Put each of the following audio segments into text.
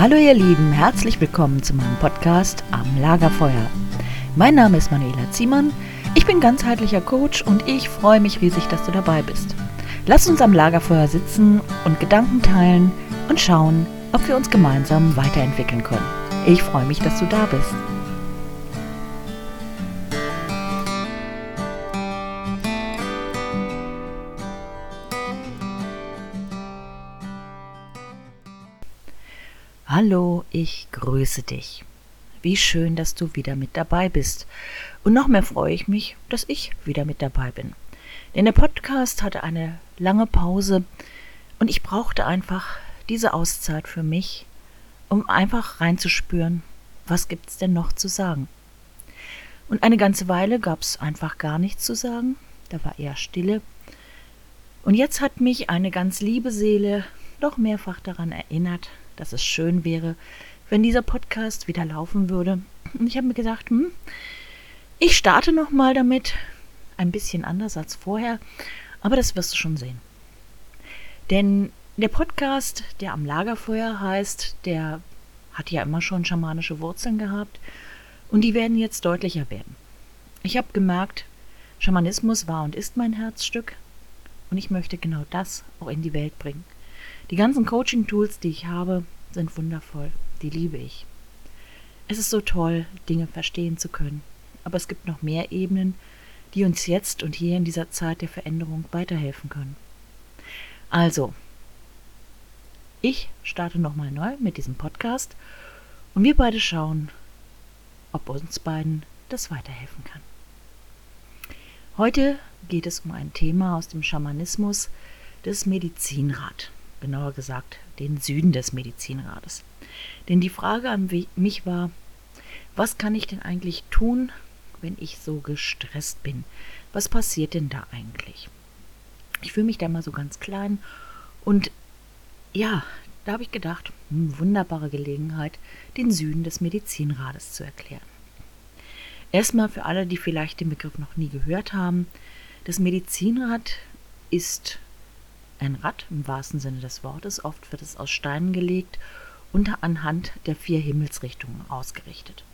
Hallo ihr Lieben, herzlich willkommen zu meinem Podcast Am Lagerfeuer. Mein Name ist Manuela Ziemann, ich bin ganzheitlicher Coach und ich freue mich riesig, dass du dabei bist. Lass uns am Lagerfeuer sitzen und Gedanken teilen und schauen, ob wir uns gemeinsam weiterentwickeln können. Ich freue mich, dass du da bist. Hallo, ich grüße dich. Wie schön, dass du wieder mit dabei bist. Und noch mehr freue ich mich, dass ich wieder mit dabei bin. Denn der Podcast hatte eine lange Pause und ich brauchte einfach diese Auszeit für mich, um einfach reinzuspüren, was gibt's denn noch zu sagen. Und eine ganze Weile gab es einfach gar nichts zu sagen, da war eher Stille. Und jetzt hat mich eine ganz liebe Seele doch mehrfach daran erinnert, dass es schön wäre, wenn dieser Podcast wieder laufen würde. Und ich habe mir gedacht, hm, ich starte noch mal damit, ein bisschen anders als vorher, aber das wirst du schon sehen. Denn der Podcast, der am Lagerfeuer heißt, der hat ja immer schon schamanische Wurzeln gehabt und die werden jetzt deutlicher werden. Ich habe gemerkt, Schamanismus war und ist mein Herzstück und ich möchte genau das auch in die Welt bringen. Die ganzen Coaching-Tools, die ich habe, sind wundervoll. Die liebe ich. Es ist so toll, Dinge verstehen zu können. Aber es gibt noch mehr Ebenen, die uns jetzt und hier in dieser Zeit der Veränderung weiterhelfen können. Also, ich starte nochmal neu mit diesem Podcast und wir beide schauen, ob uns beiden das weiterhelfen kann. Heute geht es um ein Thema aus dem Schamanismus, das Medizinrad genauer gesagt den Süden des Medizinrates. Denn die Frage an mich war, was kann ich denn eigentlich tun, wenn ich so gestresst bin? Was passiert denn da eigentlich? Ich fühle mich da mal so ganz klein und ja, da habe ich gedacht, hm, wunderbare Gelegenheit, den Süden des Medizinrades zu erklären. Erstmal für alle, die vielleicht den Begriff noch nie gehört haben, das Medizinrad ist ein Rad im wahrsten Sinne des Wortes. Oft wird es aus Steinen gelegt und anhand der vier Himmelsrichtungen ausgerichtet.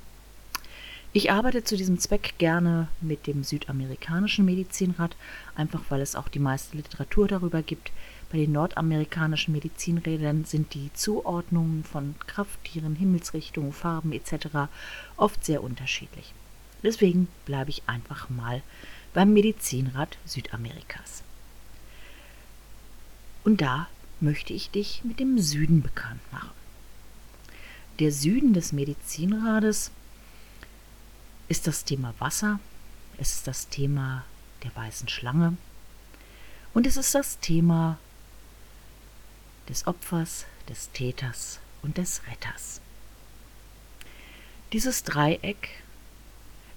Ich arbeite zu diesem Zweck gerne mit dem südamerikanischen Medizinrad, einfach weil es auch die meiste Literatur darüber gibt. Bei den nordamerikanischen Medizinrädern sind die Zuordnungen von Krafttieren, Himmelsrichtungen, Farben etc. oft sehr unterschiedlich. Deswegen bleibe ich einfach mal beim Medizinrad Südamerikas. Und da möchte ich dich mit dem Süden bekannt machen. Der Süden des Medizinrades ist das Thema Wasser, es ist das Thema der weißen Schlange und es ist das Thema des Opfers, des Täters und des Retters. Dieses Dreieck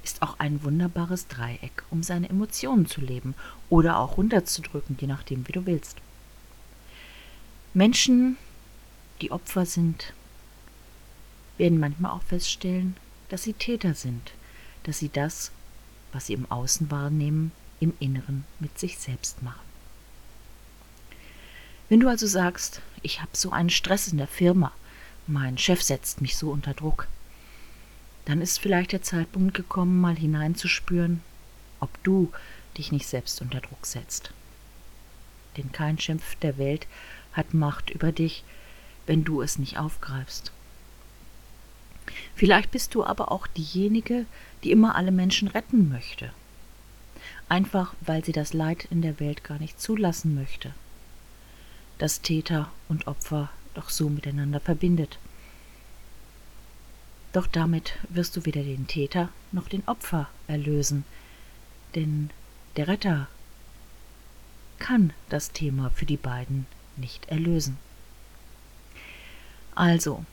ist auch ein wunderbares Dreieck, um seine Emotionen zu leben oder auch runterzudrücken, je nachdem, wie du willst. Menschen, die Opfer sind, werden manchmal auch feststellen, dass sie Täter sind, dass sie das, was sie im Außen wahrnehmen, im Inneren mit sich selbst machen. Wenn du also sagst, ich habe so einen Stress in der Firma, mein Chef setzt mich so unter Druck, dann ist vielleicht der Zeitpunkt gekommen, mal hineinzuspüren, ob du dich nicht selbst unter Druck setzt. Denn kein Schimpf der Welt hat Macht über dich, wenn du es nicht aufgreifst. Vielleicht bist du aber auch diejenige, die immer alle Menschen retten möchte. Einfach weil sie das Leid in der Welt gar nicht zulassen möchte. Das Täter und Opfer doch so miteinander verbindet. Doch damit wirst du weder den Täter noch den Opfer erlösen, denn der Retter kann das Thema für die beiden nicht erlösen. Also,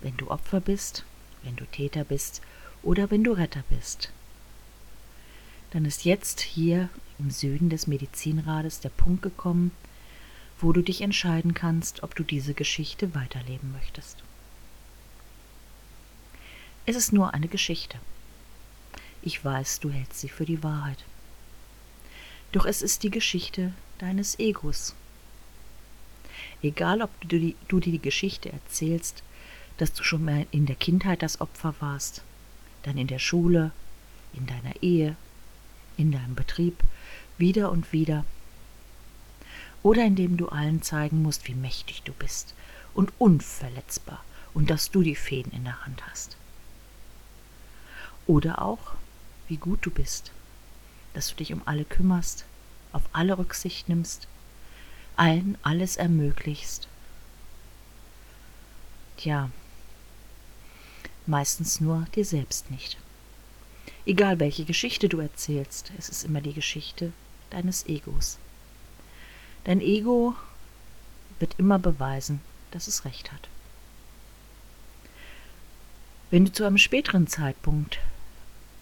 wenn du Opfer bist, wenn du Täter bist oder wenn du Retter bist, dann ist jetzt hier im Süden des Medizinrades der Punkt gekommen, wo du dich entscheiden kannst, ob du diese Geschichte weiterleben möchtest. Es ist nur eine Geschichte. Ich weiß, du hältst sie für die Wahrheit. Doch es ist die Geschichte deines Egos. Egal, ob du die, du dir die Geschichte erzählst, dass du schon mal in der Kindheit das Opfer warst, dann in der Schule, in deiner Ehe, in deinem Betrieb, wieder und wieder. Oder indem du allen zeigen musst, wie mächtig du bist und unverletzbar und dass du die Fäden in der Hand hast. Oder auch, wie gut du bist, dass du dich um alle kümmerst, auf alle Rücksicht nimmst, allen alles ermöglichst. Tja, meistens nur dir selbst nicht. Egal welche Geschichte du erzählst, es ist immer die Geschichte deines Egos. Dein Ego wird immer beweisen, dass es recht hat. Wenn du zu einem späteren Zeitpunkt,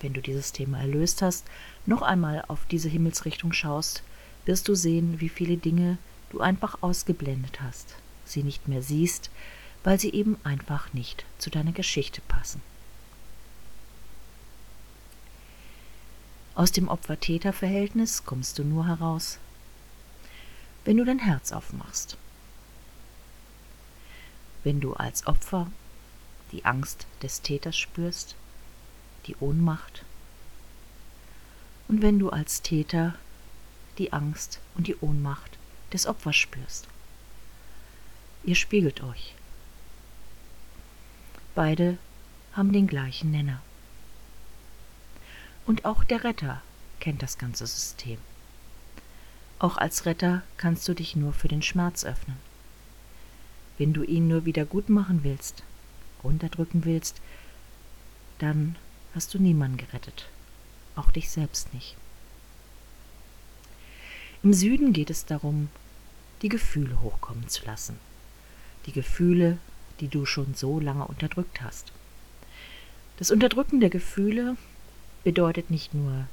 wenn du dieses Thema erlöst hast, noch einmal auf diese Himmelsrichtung schaust, wirst du sehen, wie viele Dinge du einfach ausgeblendet hast, sie nicht mehr siehst, weil sie eben einfach nicht zu deiner Geschichte passen. Aus dem Opfer-Täter-Verhältnis kommst du nur heraus, wenn du dein Herz aufmachst. Wenn du als Opfer die Angst des Täters spürst, die Ohnmacht, und wenn du als Täter die Angst und die Ohnmacht des Opfers spürst. Ihr spiegelt euch. Beide haben den gleichen Nenner. Und auch der Retter kennt das ganze System. Auch als Retter kannst du dich nur für den Schmerz öffnen. Wenn du ihn nur wieder gut machen willst, runterdrücken willst, dann hast du niemanden gerettet, auch dich selbst nicht. Im Süden geht es darum, die Gefühle hochkommen zu lassen. Die Gefühle, die du schon so lange unterdrückt hast. Das Unterdrücken der Gefühle bedeutet nicht nur,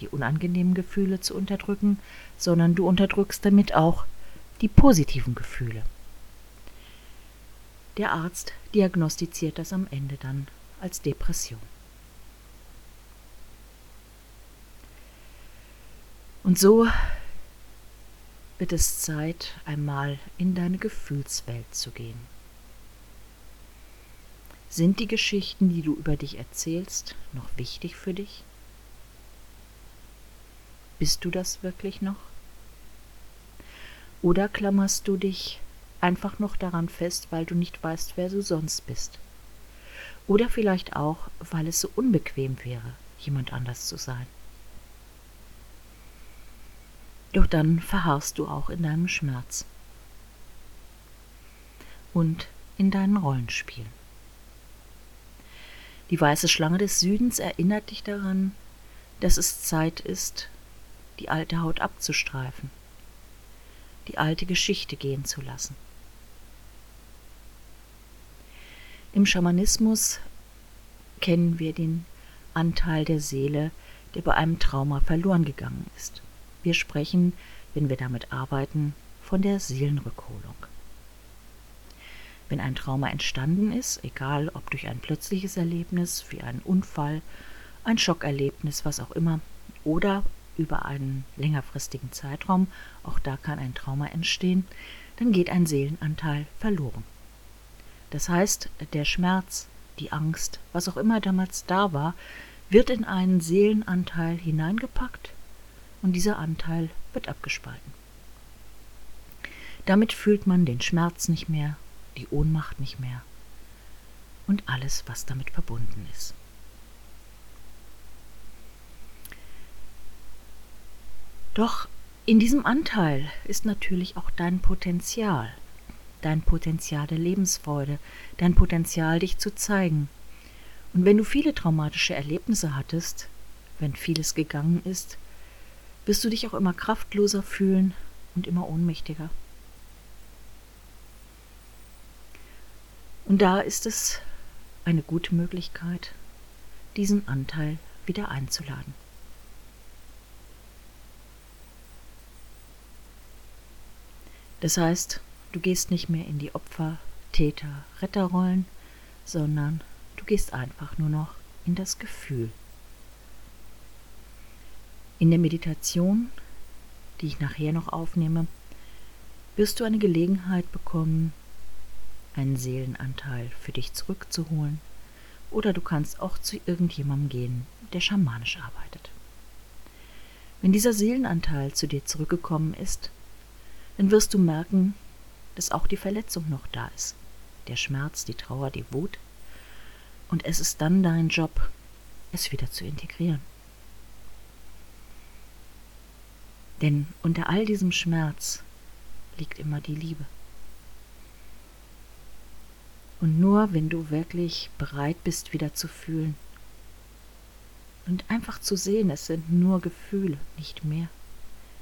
die unangenehmen Gefühle zu unterdrücken, sondern du unterdrückst damit auch die positiven Gefühle. Der Arzt diagnostiziert das am Ende dann als Depression. Und so wird es Zeit, einmal in deine Gefühlswelt zu gehen. Sind die Geschichten, die du über dich erzählst, noch wichtig für dich? Bist du das wirklich noch? Oder klammerst du dich einfach noch daran fest, weil du nicht weißt, wer du sonst bist? Oder vielleicht auch, weil es so unbequem wäre, jemand anders zu sein? Doch dann verharrst du auch in deinem Schmerz und in deinen Rollenspielen. Die weiße Schlange des Südens erinnert dich daran, dass es Zeit ist, die alte Haut abzustreifen, die alte Geschichte gehen zu lassen. Im Schamanismus kennen wir den Anteil der Seele, der bei einem Trauma verloren gegangen ist. Wir sprechen, wenn wir damit arbeiten, von der Seelenrückholung. Wenn ein Trauma entstanden ist, egal ob durch ein plötzliches Erlebnis wie einen Unfall, ein Schockerlebnis, was auch immer, oder über einen längerfristigen Zeitraum, auch da kann ein Trauma entstehen, dann geht ein Seelenanteil verloren. Das heißt, der Schmerz, die Angst, was auch immer damals da war, wird in einen Seelenanteil hineingepackt und dieser Anteil wird abgespalten. Damit fühlt man den Schmerz nicht mehr, die Ohnmacht nicht mehr und alles, was damit verbunden ist. Doch in diesem Anteil ist natürlich auch dein Potenzial, dein Potenzial der Lebensfreude, dein Potenzial, dich zu zeigen. Und wenn du viele traumatische Erlebnisse hattest, wenn vieles gegangen ist, wirst du dich auch immer kraftloser fühlen und immer ohnmächtiger. Und da ist es eine gute Möglichkeit, diesen Anteil wieder einzuladen. Das heißt, du gehst nicht mehr in die Opfer, Täter, Retterrollen, sondern du gehst einfach nur noch in das Gefühl. In der Meditation, die ich nachher noch aufnehme, wirst du eine Gelegenheit bekommen, einen Seelenanteil für dich zurückzuholen, oder du kannst auch zu irgendjemandem gehen, der schamanisch arbeitet. Wenn dieser Seelenanteil zu dir zurückgekommen ist, dann wirst du merken, dass auch die Verletzung noch da ist, der Schmerz, die Trauer, die Wut, und es ist dann dein Job, es wieder zu integrieren. Denn unter all diesem Schmerz liegt immer die Liebe. Und nur wenn du wirklich bereit bist, wieder zu fühlen und einfach zu sehen, es sind nur Gefühle, nicht mehr.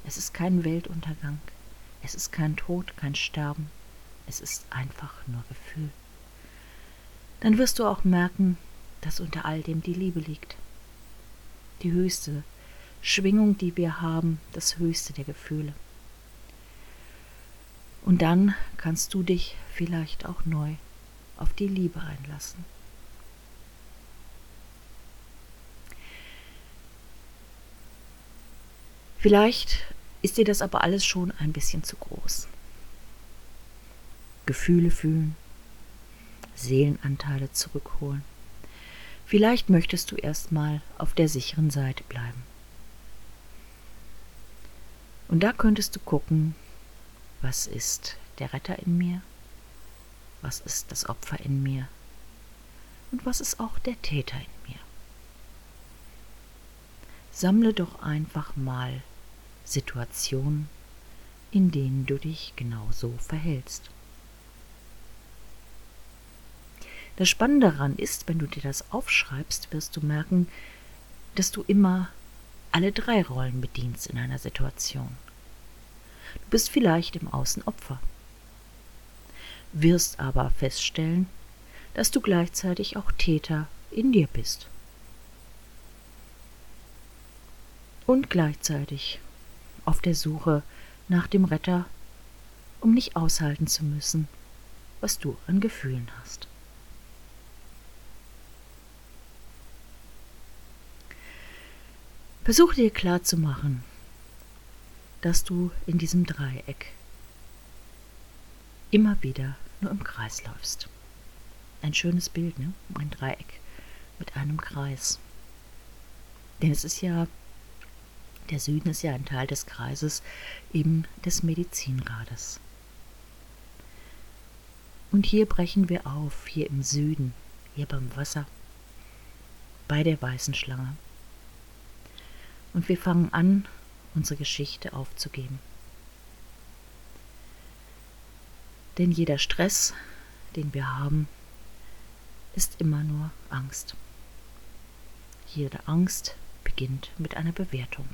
Es ist kein Weltuntergang, es ist kein Tod, kein Sterben, es ist einfach nur Gefühl. Dann wirst du auch merken, dass unter all dem die Liebe liegt. Die höchste Schwingung, die wir haben, das höchste der Gefühle. Und dann kannst du dich vielleicht auch neu auf die Liebe einlassen. Vielleicht ist dir das aber alles schon ein bisschen zu groß. Gefühle fühlen, Seelenanteile zurückholen. Vielleicht möchtest du erstmal auf der sicheren Seite bleiben. Und da könntest du gucken, was ist der Retter in mir was ist das Opfer in mir und was ist auch der Täter in mir. Sammle doch einfach mal Situationen, in denen du dich genau so verhältst. Das Spannende daran ist, wenn du dir das aufschreibst, wirst du merken, dass du immer alle drei Rollen bedienst in einer Situation. Du bist vielleicht im Außen Opfer wirst aber feststellen, dass du gleichzeitig auch Täter in dir bist. Und gleichzeitig auf der Suche nach dem Retter, um nicht aushalten zu müssen, was du an Gefühlen hast. Versuche dir klarzumachen, dass du in diesem Dreieck immer wieder nur im Kreis läufst. Ein schönes Bild, ne? Ein Dreieck mit einem Kreis. Denn es ist ja, der Süden ist ja ein Teil des Kreises, eben des Medizinrades. Und hier brechen wir auf, hier im Süden, hier beim Wasser, bei der weißen Schlange. Und wir fangen an, unsere Geschichte aufzugeben. Denn jeder Stress, den wir haben, ist immer nur Angst. Jede Angst beginnt mit einer Bewertung.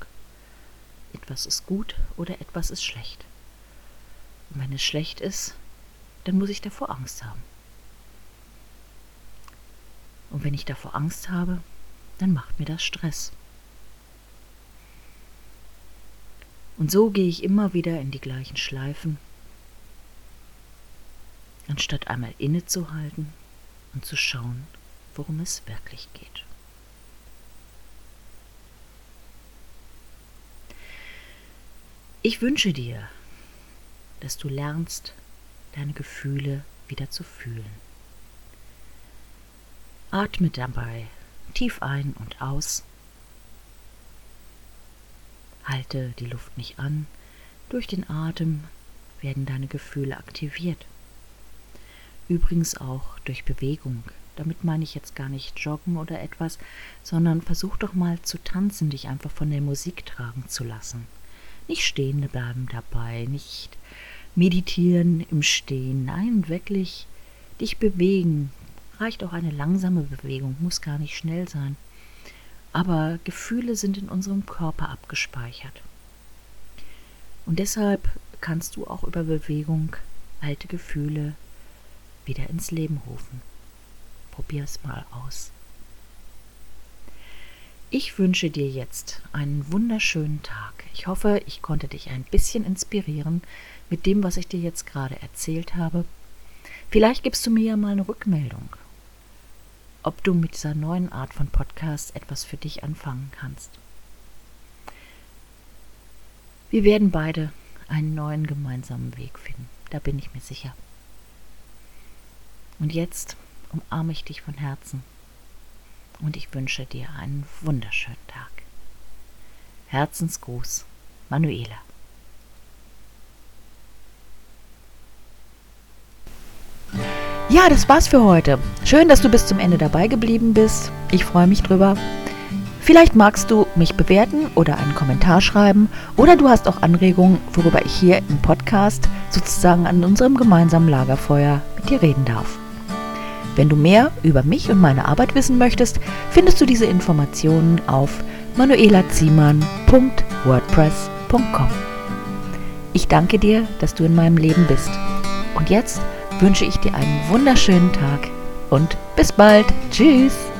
Etwas ist gut oder etwas ist schlecht. Und wenn es schlecht ist, dann muss ich davor Angst haben. Und wenn ich davor Angst habe, dann macht mir das Stress. Und so gehe ich immer wieder in die gleichen Schleifen anstatt einmal innezuhalten und zu schauen, worum es wirklich geht. Ich wünsche dir, dass du lernst, deine Gefühle wieder zu fühlen. Atme dabei tief ein und aus. Halte die Luft nicht an. Durch den Atem werden deine Gefühle aktiviert. Übrigens auch durch Bewegung. Damit meine ich jetzt gar nicht joggen oder etwas, sondern versuch doch mal zu tanzen, dich einfach von der Musik tragen zu lassen. Nicht stehen bleiben dabei, nicht meditieren im Stehen, nein, wirklich dich bewegen. Reicht auch eine langsame Bewegung, muss gar nicht schnell sein. Aber Gefühle sind in unserem Körper abgespeichert. Und deshalb kannst du auch über Bewegung alte Gefühle wieder ins Leben rufen. Probier es mal aus. Ich wünsche dir jetzt einen wunderschönen Tag. Ich hoffe, ich konnte dich ein bisschen inspirieren mit dem, was ich dir jetzt gerade erzählt habe. Vielleicht gibst du mir ja mal eine Rückmeldung, ob du mit dieser neuen Art von Podcast etwas für dich anfangen kannst. Wir werden beide einen neuen gemeinsamen Weg finden. Da bin ich mir sicher. Und jetzt umarme ich dich von Herzen und ich wünsche dir einen wunderschönen Tag. Herzensgruß, Manuela. Ja, das war's für heute. Schön, dass du bis zum Ende dabei geblieben bist. Ich freue mich drüber. Vielleicht magst du mich bewerten oder einen Kommentar schreiben oder du hast auch Anregungen, worüber ich hier im Podcast sozusagen an unserem gemeinsamen Lagerfeuer mit dir reden darf. Wenn du mehr über mich und meine Arbeit wissen möchtest, findest du diese Informationen auf manuelaziemann.wordpress.com. Ich danke dir, dass du in meinem Leben bist. Und jetzt wünsche ich dir einen wunderschönen Tag und bis bald. Tschüss.